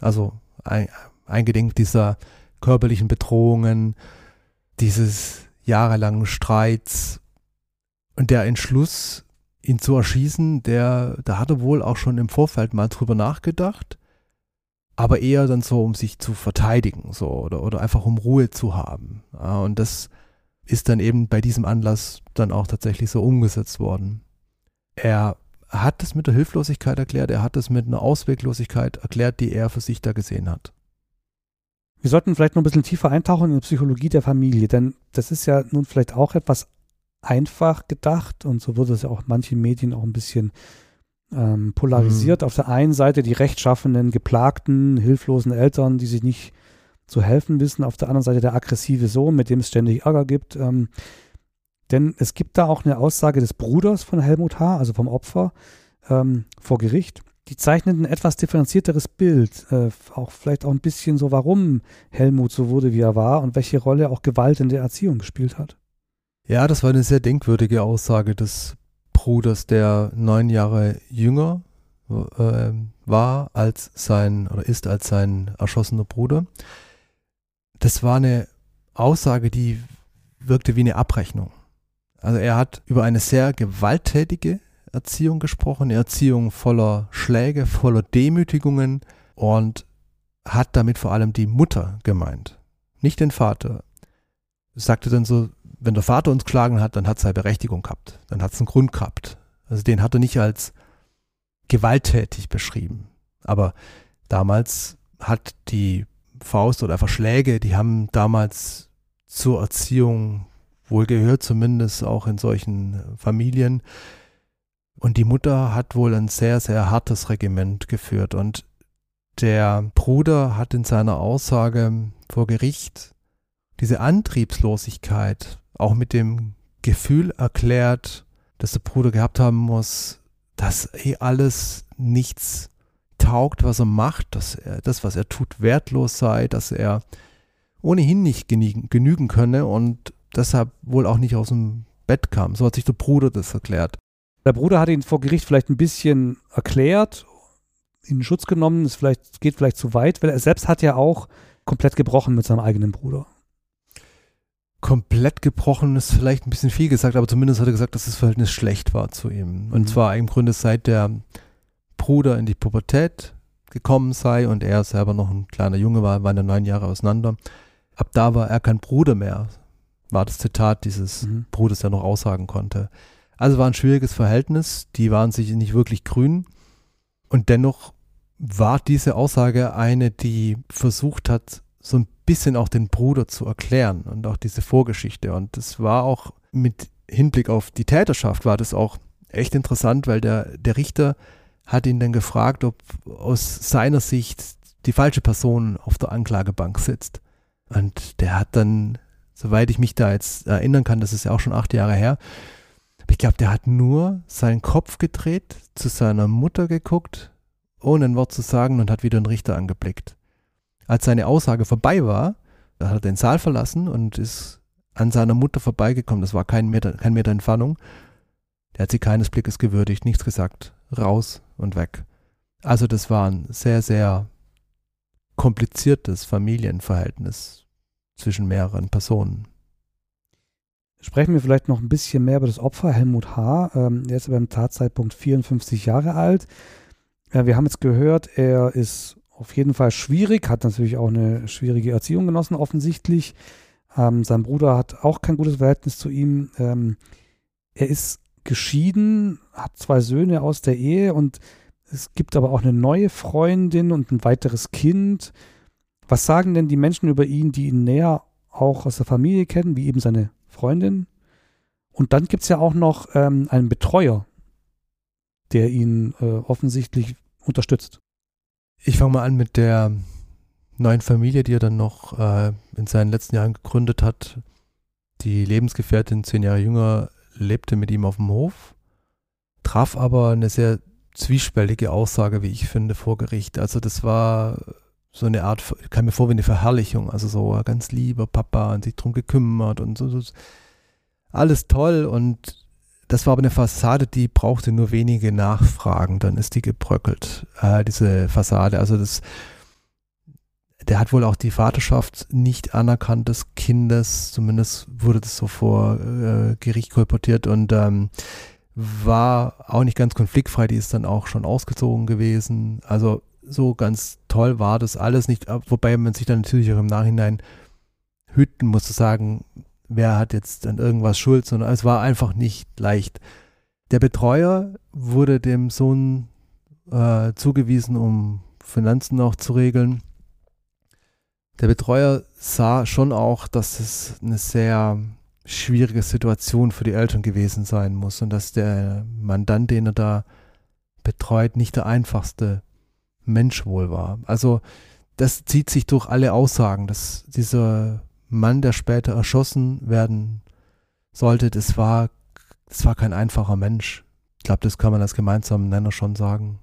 Also eingedenk dieser körperlichen Bedrohungen, dieses jahrelangen Streits und der Entschluss, ihn zu erschießen, der, da er wohl auch schon im Vorfeld mal drüber nachgedacht, aber eher dann so, um sich zu verteidigen, so, oder, oder einfach um Ruhe zu haben. Und das ist dann eben bei diesem Anlass dann auch tatsächlich so umgesetzt worden. Er hat es mit der Hilflosigkeit erklärt, er hat es mit einer Ausweglosigkeit erklärt, die er für sich da gesehen hat. Wir sollten vielleicht noch ein bisschen tiefer eintauchen in die Psychologie der Familie, denn das ist ja nun vielleicht auch etwas einfach gedacht und so wurde es ja auch in manchen Medien auch ein bisschen ähm, polarisiert. Mhm. Auf der einen Seite die rechtschaffenden, geplagten, hilflosen Eltern, die sich nicht zu helfen wissen, auf der anderen Seite der aggressive Sohn, mit dem es ständig Ärger gibt. Ähm, denn es gibt da auch eine Aussage des Bruders von Helmut H., also vom Opfer, ähm, vor Gericht die zeichnet ein etwas differenzierteres Bild, äh, auch vielleicht auch ein bisschen so, warum Helmut so wurde, wie er war und welche Rolle auch Gewalt in der Erziehung gespielt hat. Ja, das war eine sehr denkwürdige Aussage des Bruders, der neun Jahre jünger äh, war als sein oder ist als sein erschossener Bruder. Das war eine Aussage, die wirkte wie eine Abrechnung. Also er hat über eine sehr gewalttätige Erziehung gesprochen, eine Erziehung voller Schläge, voller Demütigungen und hat damit vor allem die Mutter gemeint, nicht den Vater. Sagte dann so, wenn der Vater uns geschlagen hat, dann hat es eine Berechtigung gehabt, dann hat es einen Grund gehabt. Also den hat er nicht als gewalttätig beschrieben. Aber damals hat die Faust oder einfach Schläge, die haben damals zur Erziehung wohl gehört, zumindest auch in solchen Familien. Und die Mutter hat wohl ein sehr, sehr hartes Regiment geführt. Und der Bruder hat in seiner Aussage vor Gericht diese Antriebslosigkeit auch mit dem Gefühl erklärt, dass der Bruder gehabt haben muss, dass eh alles nichts taugt, was er macht, dass er, das, was er tut, wertlos sei, dass er ohnehin nicht genügen, genügen könne und deshalb wohl auch nicht aus dem Bett kam. So hat sich der Bruder das erklärt. Der Bruder hat ihn vor Gericht vielleicht ein bisschen erklärt, in Schutz genommen, es vielleicht, geht vielleicht zu weit, weil er selbst hat ja auch komplett gebrochen mit seinem eigenen Bruder. Komplett gebrochen ist vielleicht ein bisschen viel gesagt, aber zumindest hat er gesagt, dass das Verhältnis schlecht war zu ihm. Und mhm. zwar im Grunde seit der Bruder in die Pubertät gekommen sei und er selber noch ein kleiner Junge war, waren ja neun Jahre auseinander. Ab da war er kein Bruder mehr, war das Zitat dieses mhm. Bruders, der noch aussagen konnte. Also war ein schwieriges Verhältnis, die waren sich nicht wirklich grün. Und dennoch war diese Aussage eine, die versucht hat, so ein bisschen auch den Bruder zu erklären und auch diese Vorgeschichte. Und das war auch mit Hinblick auf die Täterschaft war das auch echt interessant, weil der, der Richter hat ihn dann gefragt, ob aus seiner Sicht die falsche Person auf der Anklagebank sitzt. Und der hat dann, soweit ich mich da jetzt erinnern kann, das ist ja auch schon acht Jahre her, ich glaube, der hat nur seinen Kopf gedreht, zu seiner Mutter geguckt, ohne ein Wort zu sagen und hat wieder den Richter angeblickt. Als seine Aussage vorbei war, hat er den Saal verlassen und ist an seiner Mutter vorbeigekommen. Das war kein Meter, kein Meter Entfernung. Der hat sie keines Blickes gewürdigt, nichts gesagt. Raus und weg. Also das war ein sehr, sehr kompliziertes Familienverhältnis zwischen mehreren Personen. Sprechen wir vielleicht noch ein bisschen mehr über das Opfer, Helmut H. Ähm, er ist beim Tatzeitpunkt 54 Jahre alt. Wir haben jetzt gehört, er ist auf jeden Fall schwierig, hat natürlich auch eine schwierige Erziehung genossen, offensichtlich. Ähm, sein Bruder hat auch kein gutes Verhältnis zu ihm. Ähm, er ist geschieden, hat zwei Söhne aus der Ehe und es gibt aber auch eine neue Freundin und ein weiteres Kind. Was sagen denn die Menschen über ihn, die ihn näher auch aus der Familie kennen, wie eben seine Freundin. Und dann gibt es ja auch noch ähm, einen Betreuer, der ihn äh, offensichtlich unterstützt. Ich fange mal an mit der neuen Familie, die er dann noch äh, in seinen letzten Jahren gegründet hat. Die Lebensgefährtin, zehn Jahre jünger, lebte mit ihm auf dem Hof, traf aber eine sehr zwiespältige Aussage, wie ich finde, vor Gericht. Also das war so eine Art, kam mir vor wie eine Verherrlichung, also so ganz lieber Papa und sich drum gekümmert und so, so. Alles toll und das war aber eine Fassade, die brauchte nur wenige Nachfragen, dann ist die gebröckelt, äh, diese Fassade. Also das, der hat wohl auch die Vaterschaft nicht anerkannt des Kindes, zumindest wurde das so vor äh, Gericht kolportiert und ähm, war auch nicht ganz konfliktfrei, die ist dann auch schon ausgezogen gewesen. Also so ganz toll war das alles nicht, wobei man sich dann natürlich auch im Nachhinein hüten musste, sagen, wer hat jetzt an irgendwas Schuld, sondern es war einfach nicht leicht. Der Betreuer wurde dem Sohn äh, zugewiesen, um Finanzen auch zu regeln. Der Betreuer sah schon auch, dass es eine sehr schwierige Situation für die Eltern gewesen sein muss und dass der Mandant, den er da betreut, nicht der einfachste Mensch wohl war. Also das zieht sich durch alle Aussagen, dass dieser Mann, der später erschossen werden sollte, das war, das war kein einfacher Mensch. Ich glaube, das kann man als gemeinsamen Nenner schon sagen.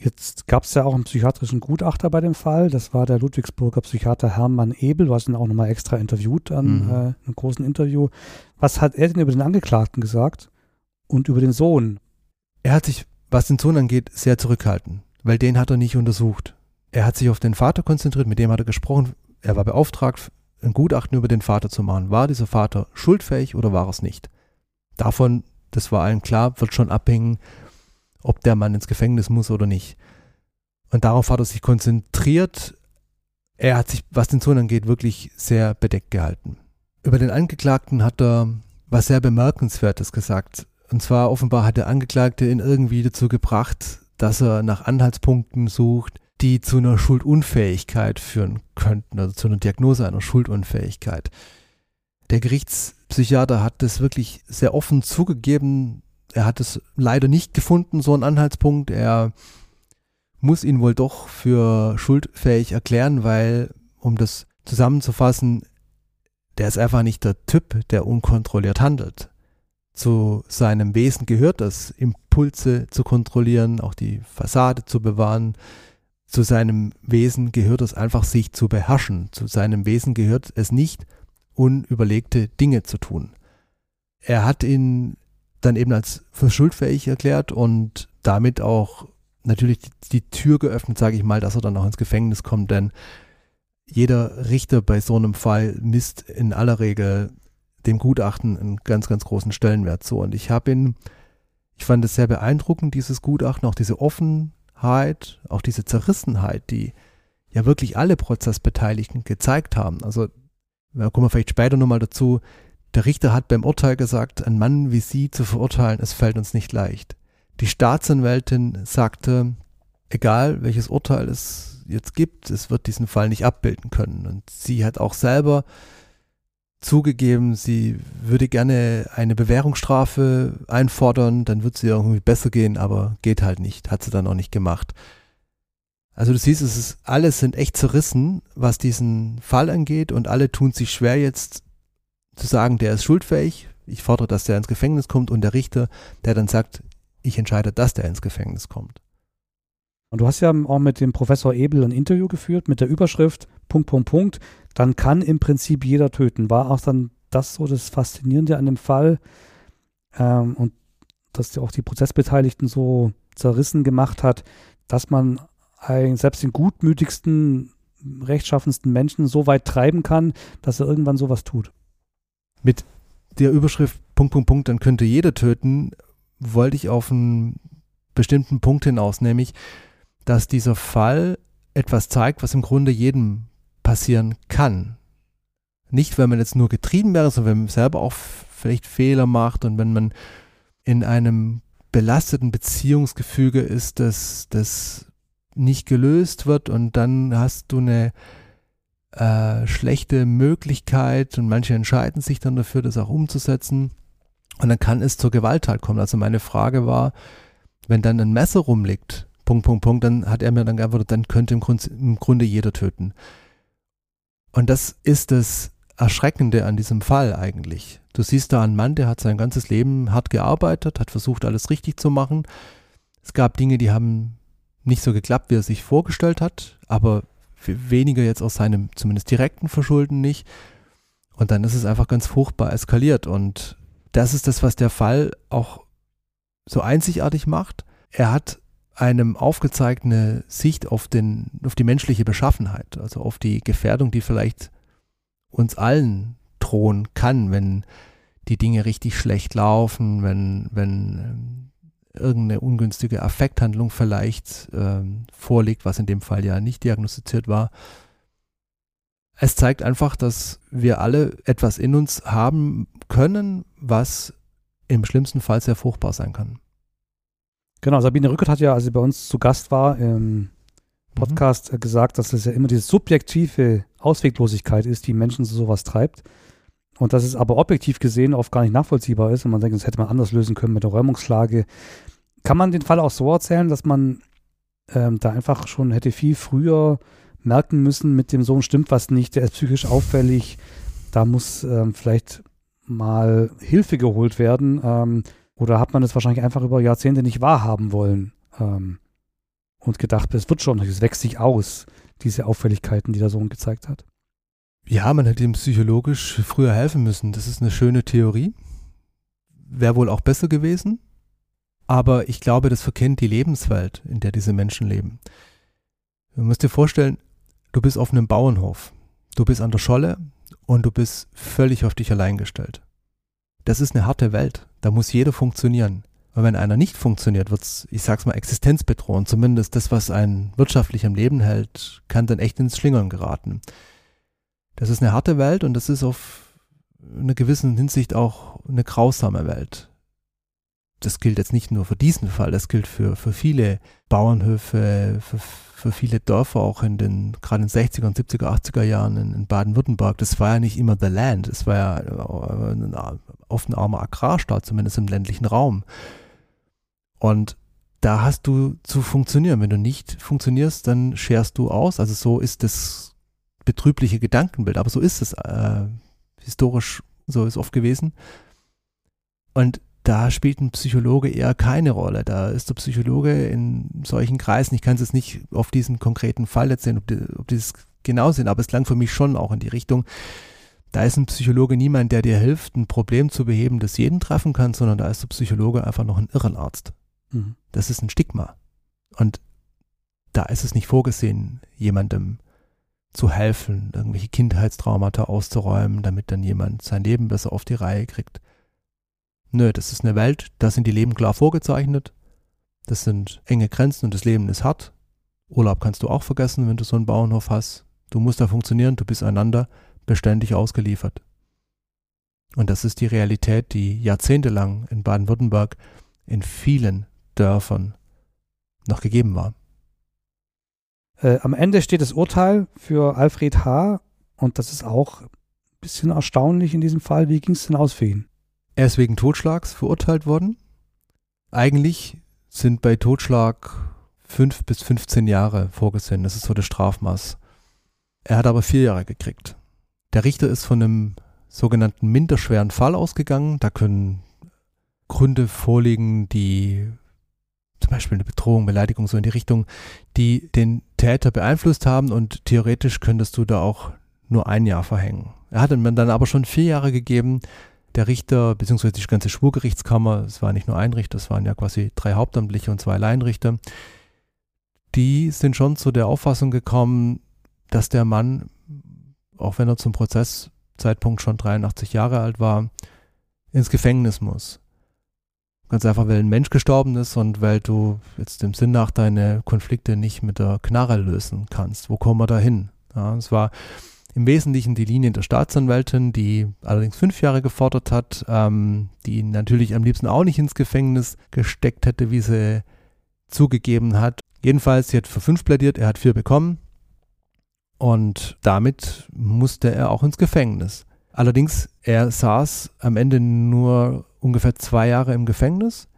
Jetzt gab es ja auch einen psychiatrischen Gutachter bei dem Fall. Das war der Ludwigsburger Psychiater Hermann Ebel. Du hast ihn auch nochmal extra interviewt an mhm. äh, einem großen Interview. Was hat er denn über den Angeklagten gesagt und über den Sohn? Er hat sich, was den Sohn angeht, sehr zurückgehalten, weil den hat er nicht untersucht. Er hat sich auf den Vater konzentriert, mit dem hat er gesprochen. Er war beauftragt, ein Gutachten über den Vater zu machen. War dieser Vater schuldfähig oder war es nicht? Davon, das war allen klar, wird schon abhängen, ob der Mann ins Gefängnis muss oder nicht. Und darauf hat er sich konzentriert. Er hat sich, was den Sohn angeht, wirklich sehr bedeckt gehalten. Über den Angeklagten hat er was sehr Bemerkenswertes gesagt. Und zwar offenbar hat der Angeklagte ihn irgendwie dazu gebracht, dass er nach Anhaltspunkten sucht, die zu einer Schuldunfähigkeit führen könnten, also zu einer Diagnose einer Schuldunfähigkeit. Der Gerichtspsychiater hat das wirklich sehr offen zugegeben, er hat es leider nicht gefunden, so einen Anhaltspunkt. Er muss ihn wohl doch für schuldfähig erklären, weil, um das zusammenzufassen, der ist einfach nicht der Typ, der unkontrolliert handelt. Zu seinem Wesen gehört es, Impulse zu kontrollieren, auch die Fassade zu bewahren. Zu seinem Wesen gehört es einfach, sich zu beherrschen. Zu seinem Wesen gehört es nicht, unüberlegte Dinge zu tun. Er hat in dann eben als für schuldfähig erklärt und damit auch natürlich die, Tür geöffnet, sage ich mal, dass er dann auch ins Gefängnis kommt, denn jeder Richter bei so einem Fall misst in aller Regel dem Gutachten einen ganz, ganz großen Stellenwert zu. Und ich habe ihn, ich fand es sehr beeindruckend, dieses Gutachten, auch diese Offenheit, auch diese Zerrissenheit, die ja wirklich alle Prozessbeteiligten gezeigt haben. Also, da kommen wir vielleicht später nochmal dazu, der Richter hat beim Urteil gesagt, einen Mann wie Sie zu verurteilen, es fällt uns nicht leicht. Die Staatsanwältin sagte, egal welches Urteil es jetzt gibt, es wird diesen Fall nicht abbilden können. Und sie hat auch selber zugegeben, sie würde gerne eine Bewährungsstrafe einfordern, dann wird sie irgendwie besser gehen, aber geht halt nicht, hat sie dann auch nicht gemacht. Also du siehst, es ist, alles sind echt zerrissen, was diesen Fall angeht und alle tun sich schwer jetzt zu sagen, der ist schuldfähig, ich fordere, dass der ins Gefängnis kommt und der Richter, der dann sagt, ich entscheide, dass der ins Gefängnis kommt. Und du hast ja auch mit dem Professor Ebel ein Interview geführt mit der Überschrift Punkt, Punkt, Punkt. Dann kann im Prinzip jeder töten. War auch dann das so das Faszinierende an dem Fall ähm, und dass auch die Prozessbeteiligten so zerrissen gemacht hat, dass man selbst den gutmütigsten, rechtschaffensten Menschen so weit treiben kann, dass er irgendwann sowas tut mit der Überschrift Punkt, Punkt, Punkt, dann könnte jeder töten, wollte ich auf einen bestimmten Punkt hinaus, nämlich, dass dieser Fall etwas zeigt, was im Grunde jedem passieren kann. Nicht, wenn man jetzt nur getrieben wäre, sondern wenn man selber auch vielleicht Fehler macht und wenn man in einem belasteten Beziehungsgefüge ist, das, das nicht gelöst wird und dann hast du eine äh, schlechte Möglichkeit und manche entscheiden sich dann dafür, das auch umzusetzen. Und dann kann es zur Gewalttat kommen. Also meine Frage war, wenn dann ein Messer rumliegt, Punkt, Punkt, Punkt, dann hat er mir dann geantwortet, dann könnte im, Grund, im Grunde jeder töten. Und das ist das Erschreckende an diesem Fall eigentlich. Du siehst da einen Mann, der hat sein ganzes Leben hart gearbeitet, hat versucht, alles richtig zu machen. Es gab Dinge, die haben nicht so geklappt, wie er sich vorgestellt hat, aber weniger jetzt aus seinem zumindest direkten Verschulden nicht. Und dann ist es einfach ganz furchtbar eskaliert. Und das ist das, was der Fall auch so einzigartig macht. Er hat einem aufgezeigt eine Sicht auf, den, auf die menschliche Beschaffenheit, also auf die Gefährdung, die vielleicht uns allen drohen kann, wenn die Dinge richtig schlecht laufen, wenn, wenn ähm, irgendeine ungünstige Affekthandlung vielleicht ähm, vorliegt, was in dem Fall ja nicht diagnostiziert war. Es zeigt einfach, dass wir alle etwas in uns haben können, was im schlimmsten Fall sehr fruchtbar sein kann. Genau, Sabine Rückert hat ja, als sie bei uns zu Gast war, im mhm. Podcast mhm. gesagt, dass es ja immer diese subjektive Ausweglosigkeit ist, die Menschen zu sowas treibt. Und dass es aber objektiv gesehen oft gar nicht nachvollziehbar ist und man denkt, das hätte man anders lösen können mit der Räumungslage. Kann man den Fall auch so erzählen, dass man ähm, da einfach schon hätte viel früher merken müssen, mit dem Sohn stimmt was nicht, der ist psychisch auffällig, da muss ähm, vielleicht mal Hilfe geholt werden. Ähm, oder hat man es wahrscheinlich einfach über Jahrzehnte nicht wahrhaben wollen ähm, und gedacht, es wird schon, es wächst sich aus, diese Auffälligkeiten, die der Sohn gezeigt hat? Ja, man hätte ihm psychologisch früher helfen müssen. Das ist eine schöne Theorie. Wäre wohl auch besser gewesen. Aber ich glaube, das verkennt die Lebenswelt, in der diese Menschen leben. Du musst dir vorstellen, du bist auf einem Bauernhof. Du bist an der Scholle und du bist völlig auf dich allein gestellt. Das ist eine harte Welt. Da muss jeder funktionieren. Und wenn einer nicht funktioniert, wird es, ich sag's mal, existenzbedrohend. Zumindest das, was einen wirtschaftlich am Leben hält, kann dann echt ins Schlingern geraten. Das ist eine harte Welt und das ist auf eine gewissen Hinsicht auch eine grausame Welt. Das gilt jetzt nicht nur für diesen Fall, das gilt für, für viele Bauernhöfe, für, für viele Dörfer auch in den, gerade in den 60er und 70er, 80er Jahren in, in Baden-Württemberg. Das war ja nicht immer the land, es war ja äh, ein, oft ein armer Agrarstaat, zumindest im ländlichen Raum. Und da hast du zu funktionieren. Wenn du nicht funktionierst, dann scherst du aus. Also so ist das betrübliche Gedankenbild, aber so ist es äh, historisch, so ist oft gewesen. Und da spielt ein Psychologe eher keine Rolle. Da ist der Psychologe in solchen Kreisen, ich kann es jetzt nicht auf diesen konkreten Fall sehen, ob die, ob die das genau sind, aber es klang für mich schon auch in die Richtung, da ist ein Psychologe niemand, der dir hilft, ein Problem zu beheben, das jeden treffen kann, sondern da ist der Psychologe einfach noch ein Irrenarzt. Mhm. Das ist ein Stigma. Und da ist es nicht vorgesehen, jemandem zu helfen, irgendwelche Kindheitstraumata auszuräumen, damit dann jemand sein Leben besser auf die Reihe kriegt. Nö, das ist eine Welt, da sind die Leben klar vorgezeichnet. Das sind enge Grenzen und das Leben ist hart. Urlaub kannst du auch vergessen, wenn du so einen Bauernhof hast. Du musst da funktionieren, du bist einander beständig ausgeliefert. Und das ist die Realität, die jahrzehntelang in Baden-Württemberg in vielen Dörfern noch gegeben war. Äh, am Ende steht das Urteil für Alfred H. Und das ist auch ein bisschen erstaunlich in diesem Fall. Wie ging es denn aus für ihn? Er ist wegen Totschlags verurteilt worden. Eigentlich sind bei Totschlag fünf bis 15 Jahre vorgesehen. Das ist so das Strafmaß. Er hat aber vier Jahre gekriegt. Der Richter ist von einem sogenannten minderschweren Fall ausgegangen. Da können Gründe vorliegen, die zum Beispiel eine Bedrohung, Beleidigung, so in die Richtung, die den Täter beeinflusst haben und theoretisch könntest du da auch nur ein Jahr verhängen. Er hat mir dann aber schon vier Jahre gegeben. Der Richter, beziehungsweise die ganze Schwurgerichtskammer, es war nicht nur ein Richter, es waren ja quasi drei Hauptamtliche und zwei Laienrichter, die sind schon zu der Auffassung gekommen, dass der Mann, auch wenn er zum Prozesszeitpunkt schon 83 Jahre alt war, ins Gefängnis muss. Ganz einfach, weil ein Mensch gestorben ist und weil du jetzt dem Sinn nach deine Konflikte nicht mit der Knarre lösen kannst. Wo kommen wir da hin? Ja, es war im Wesentlichen die Linie der Staatsanwältin, die allerdings fünf Jahre gefordert hat, ähm, die ihn natürlich am liebsten auch nicht ins Gefängnis gesteckt hätte, wie sie zugegeben hat. Jedenfalls, sie hat für fünf plädiert, er hat vier bekommen und damit musste er auch ins Gefängnis. Allerdings, er saß am Ende nur ungefähr zwei Jahre im Gefängnis.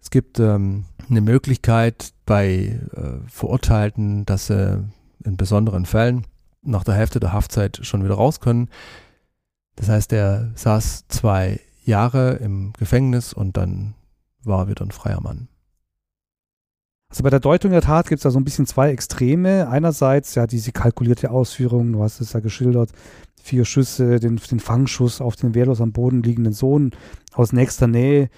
Es gibt ähm, eine Möglichkeit bei äh, Verurteilten, dass sie in besonderen Fällen nach der Hälfte der Haftzeit schon wieder raus können. Das heißt, er saß zwei Jahre im Gefängnis und dann war er wieder ein freier Mann. Also bei der Deutung der Tat gibt es da so ein bisschen zwei Extreme. Einerseits ja diese kalkulierte Ausführung, du hast es ja geschildert, vier Schüsse, den, den Fangschuss auf den wehrlos am Boden liegenden Sohn aus nächster Nähe.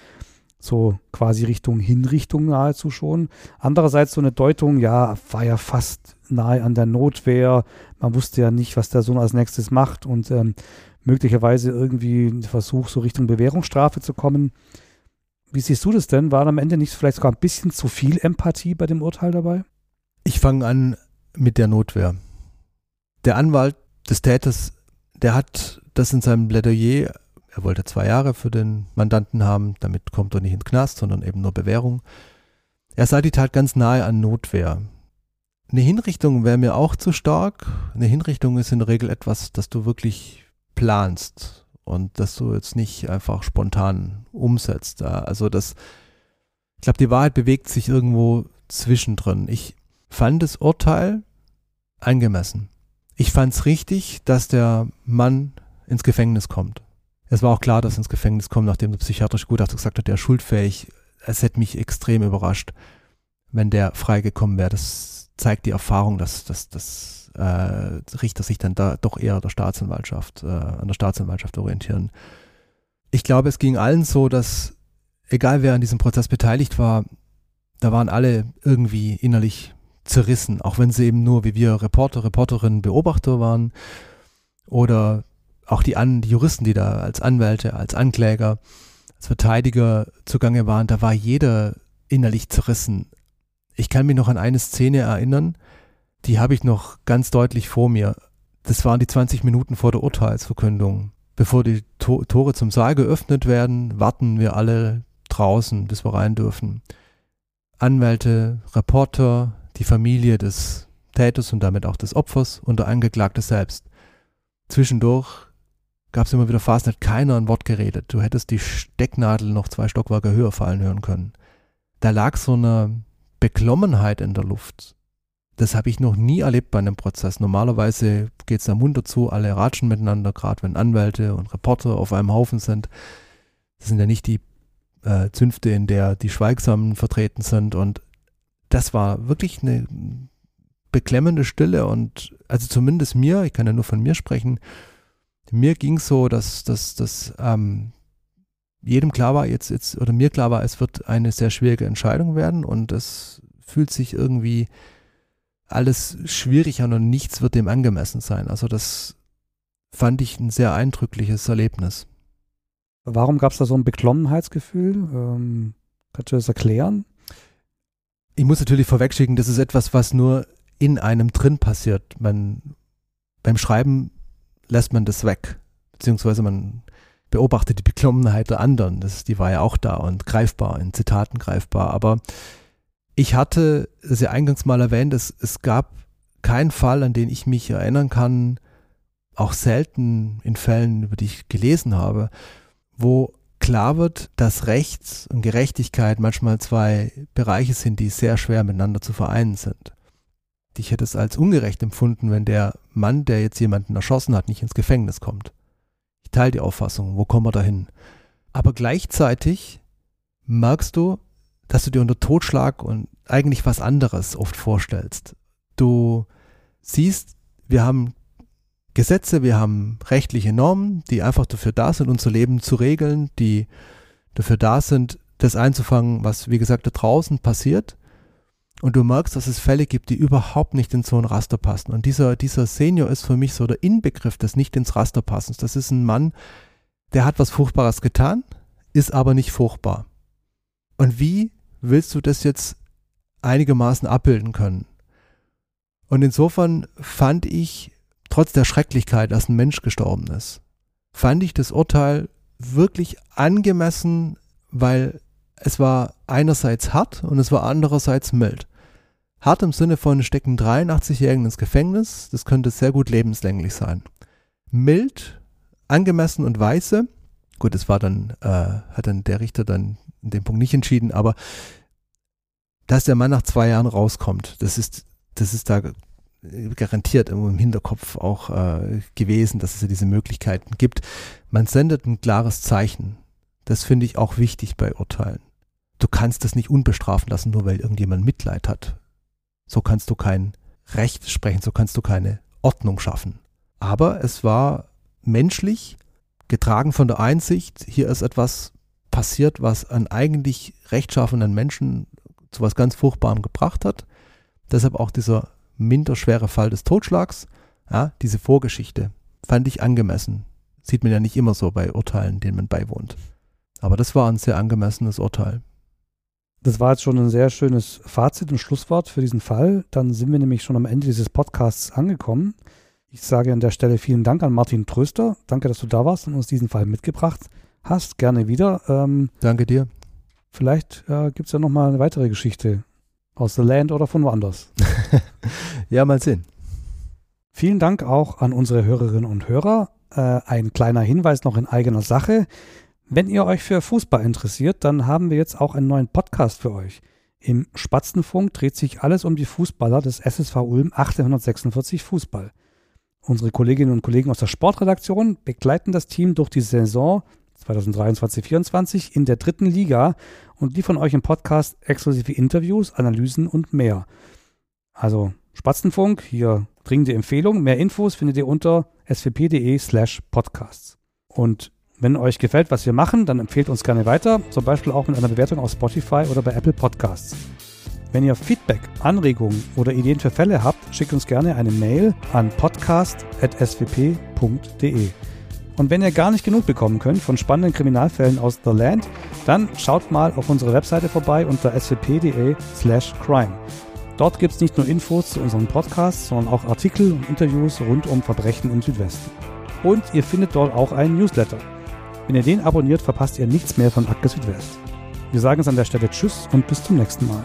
so quasi Richtung Hinrichtung nahezu schon. Andererseits so eine Deutung, ja, war ja fast nahe an der Notwehr. Man wusste ja nicht, was der Sohn als nächstes macht und ähm, möglicherweise irgendwie ein Versuch, so Richtung Bewährungsstrafe zu kommen. Wie siehst du das denn? War am Ende nicht vielleicht sogar ein bisschen zu viel Empathie bei dem Urteil dabei? Ich fange an mit der Notwehr. Der Anwalt des Täters, der hat das in seinem Plädoyer, er wollte zwei Jahre für den Mandanten haben, damit kommt er nicht ins Knast, sondern eben nur Bewährung. Er sah die Tat ganz nahe an Notwehr. Eine Hinrichtung wäre mir auch zu stark. Eine Hinrichtung ist in der Regel etwas, das du wirklich planst und das du jetzt nicht einfach spontan umsetzt. Also das, ich glaube, die Wahrheit bewegt sich irgendwo zwischendrin. Ich fand das Urteil angemessen. Ich fand es richtig, dass der Mann ins Gefängnis kommt. Es war auch klar, dass er ins Gefängnis kommt, nachdem der psychiatrische Gutachter gesagt hat, er ist schuldfähig. Es hätte mich extrem überrascht, wenn der freigekommen wäre. Das zeigt die Erfahrung, dass, dass, dass äh, Richter sich dann da doch eher der Staatsanwaltschaft, äh, an der Staatsanwaltschaft orientieren. Ich glaube, es ging allen so, dass egal wer an diesem Prozess beteiligt war, da waren alle irgendwie innerlich zerrissen, auch wenn sie eben nur wie wir Reporter, Reporterinnen, Beobachter waren oder auch die, An die Juristen, die da als Anwälte, als Ankläger, als Verteidiger zugange waren, da war jeder innerlich zerrissen. Ich kann mich noch an eine Szene erinnern, die habe ich noch ganz deutlich vor mir. Das waren die 20 Minuten vor der Urteilsverkündung. Bevor die to Tore zum Saal geöffnet werden, warten wir alle draußen, bis wir rein dürfen. Anwälte, Reporter, die Familie des Täters und damit auch des Opfers und der Angeklagte selbst. Zwischendurch gab es immer wieder Phasen, hat keiner ein Wort geredet. Du hättest die Stecknadel noch zwei Stockwerke höher fallen hören können. Da lag so eine Beklommenheit in der Luft. Das habe ich noch nie erlebt bei einem Prozess. Normalerweise geht es da munter zu, alle ratschen miteinander, gerade wenn Anwälte und Reporter auf einem Haufen sind. Das sind ja nicht die äh, Zünfte, in der die Schweigsamen vertreten sind. Und das war wirklich eine beklemmende Stille und also zumindest mir, ich kann ja nur von mir sprechen, mir ging so, dass, dass, dass ähm, jedem klar war, jetzt, jetzt, oder mir klar war, es wird eine sehr schwierige Entscheidung werden und es fühlt sich irgendwie alles schwierig an und nichts wird dem angemessen sein. Also das fand ich ein sehr eindrückliches Erlebnis. Warum gab es da so ein Beklommenheitsgefühl? Ähm, kannst du das erklären? Ich muss natürlich vorwegschicken, das ist etwas, was nur in einem drin passiert. Man, beim Schreiben lässt man das weg, beziehungsweise man beobachtet die Beklommenheit der anderen. Das, die war ja auch da und greifbar, in Zitaten greifbar. Aber ich hatte, das ja eingangs mal erwähnt, es, es gab keinen Fall, an den ich mich erinnern kann, auch selten in Fällen, über die ich gelesen habe, wo klar wird, dass Rechts und Gerechtigkeit manchmal zwei Bereiche sind, die sehr schwer miteinander zu vereinen sind. Ich hätte es als ungerecht empfunden, wenn der Mann, der jetzt jemanden erschossen hat, nicht ins Gefängnis kommt. Ich teile die Auffassung, wo kommen wir da hin? Aber gleichzeitig merkst du, dass du dir unter Totschlag und eigentlich was anderes oft vorstellst. Du siehst, wir haben Gesetze, wir haben rechtliche Normen, die einfach dafür da sind, unser Leben zu regeln, die dafür da sind, das einzufangen, was, wie gesagt, da draußen passiert und du merkst, dass es Fälle gibt, die überhaupt nicht in so ein Raster passen. Und dieser, dieser Senior ist für mich so der Inbegriff des nicht ins Raster passens. Das ist ein Mann, der hat was Furchtbares getan, ist aber nicht furchtbar. Und wie willst du das jetzt einigermaßen abbilden können? Und insofern fand ich, trotz der Schrecklichkeit, dass ein Mensch gestorben ist, fand ich das Urteil wirklich angemessen, weil es war einerseits hart und es war andererseits mild. Hart im Sinne von stecken 83-Jährigen ins Gefängnis, das könnte sehr gut lebenslänglich sein. Mild, angemessen und weise, gut, das war dann, äh, hat dann der Richter dann in dem Punkt nicht entschieden, aber dass der Mann nach zwei Jahren rauskommt, das ist, das ist da garantiert im Hinterkopf auch äh, gewesen, dass es ja diese Möglichkeiten gibt. Man sendet ein klares Zeichen. Das finde ich auch wichtig bei Urteilen du kannst das nicht unbestrafen lassen, nur weil irgendjemand Mitleid hat. So kannst du kein Recht sprechen, so kannst du keine Ordnung schaffen. Aber es war menschlich, getragen von der Einsicht, hier ist etwas passiert, was an eigentlich rechtschaffenden Menschen zu was ganz Furchtbarem gebracht hat. Deshalb auch dieser minderschwere Fall des Totschlags, ja, diese Vorgeschichte, fand ich angemessen. Sieht man ja nicht immer so bei Urteilen, denen man beiwohnt. Aber das war ein sehr angemessenes Urteil. Das war jetzt schon ein sehr schönes Fazit und Schlusswort für diesen Fall. Dann sind wir nämlich schon am Ende dieses Podcasts angekommen. Ich sage an der Stelle vielen Dank an Martin Tröster. Danke, dass du da warst und uns diesen Fall mitgebracht hast. Gerne wieder. Ähm, Danke dir. Vielleicht äh, gibt es ja nochmal eine weitere Geschichte aus The Land oder von woanders. ja, mal sehen. Vielen Dank auch an unsere Hörerinnen und Hörer. Äh, ein kleiner Hinweis noch in eigener Sache. Wenn ihr euch für Fußball interessiert, dann haben wir jetzt auch einen neuen Podcast für euch. Im Spatzenfunk dreht sich alles um die Fußballer des SSV Ulm 1846 Fußball. Unsere Kolleginnen und Kollegen aus der Sportredaktion begleiten das Team durch die Saison 2023-24 in der dritten Liga und liefern euch im Podcast exklusive Interviews, Analysen und mehr. Also Spatzenfunk, hier dringende Empfehlung. Mehr Infos findet ihr unter swp.de slash podcasts. Und wenn euch gefällt, was wir machen, dann empfehlt uns gerne weiter, zum Beispiel auch mit einer Bewertung auf Spotify oder bei Apple Podcasts. Wenn ihr Feedback, Anregungen oder Ideen für Fälle habt, schickt uns gerne eine Mail an podcast.swp.de. Und wenn ihr gar nicht genug bekommen könnt von spannenden Kriminalfällen aus The Land, dann schaut mal auf unserer Webseite vorbei unter swp.de slash crime. Dort gibt es nicht nur Infos zu unseren Podcasts, sondern auch Artikel und Interviews rund um Verbrechen im Südwesten. Und ihr findet dort auch einen Newsletter. Wenn ihr den abonniert, verpasst ihr nichts mehr von Akte Südwest. Wir sagen es an der Stelle Tschüss und bis zum nächsten Mal.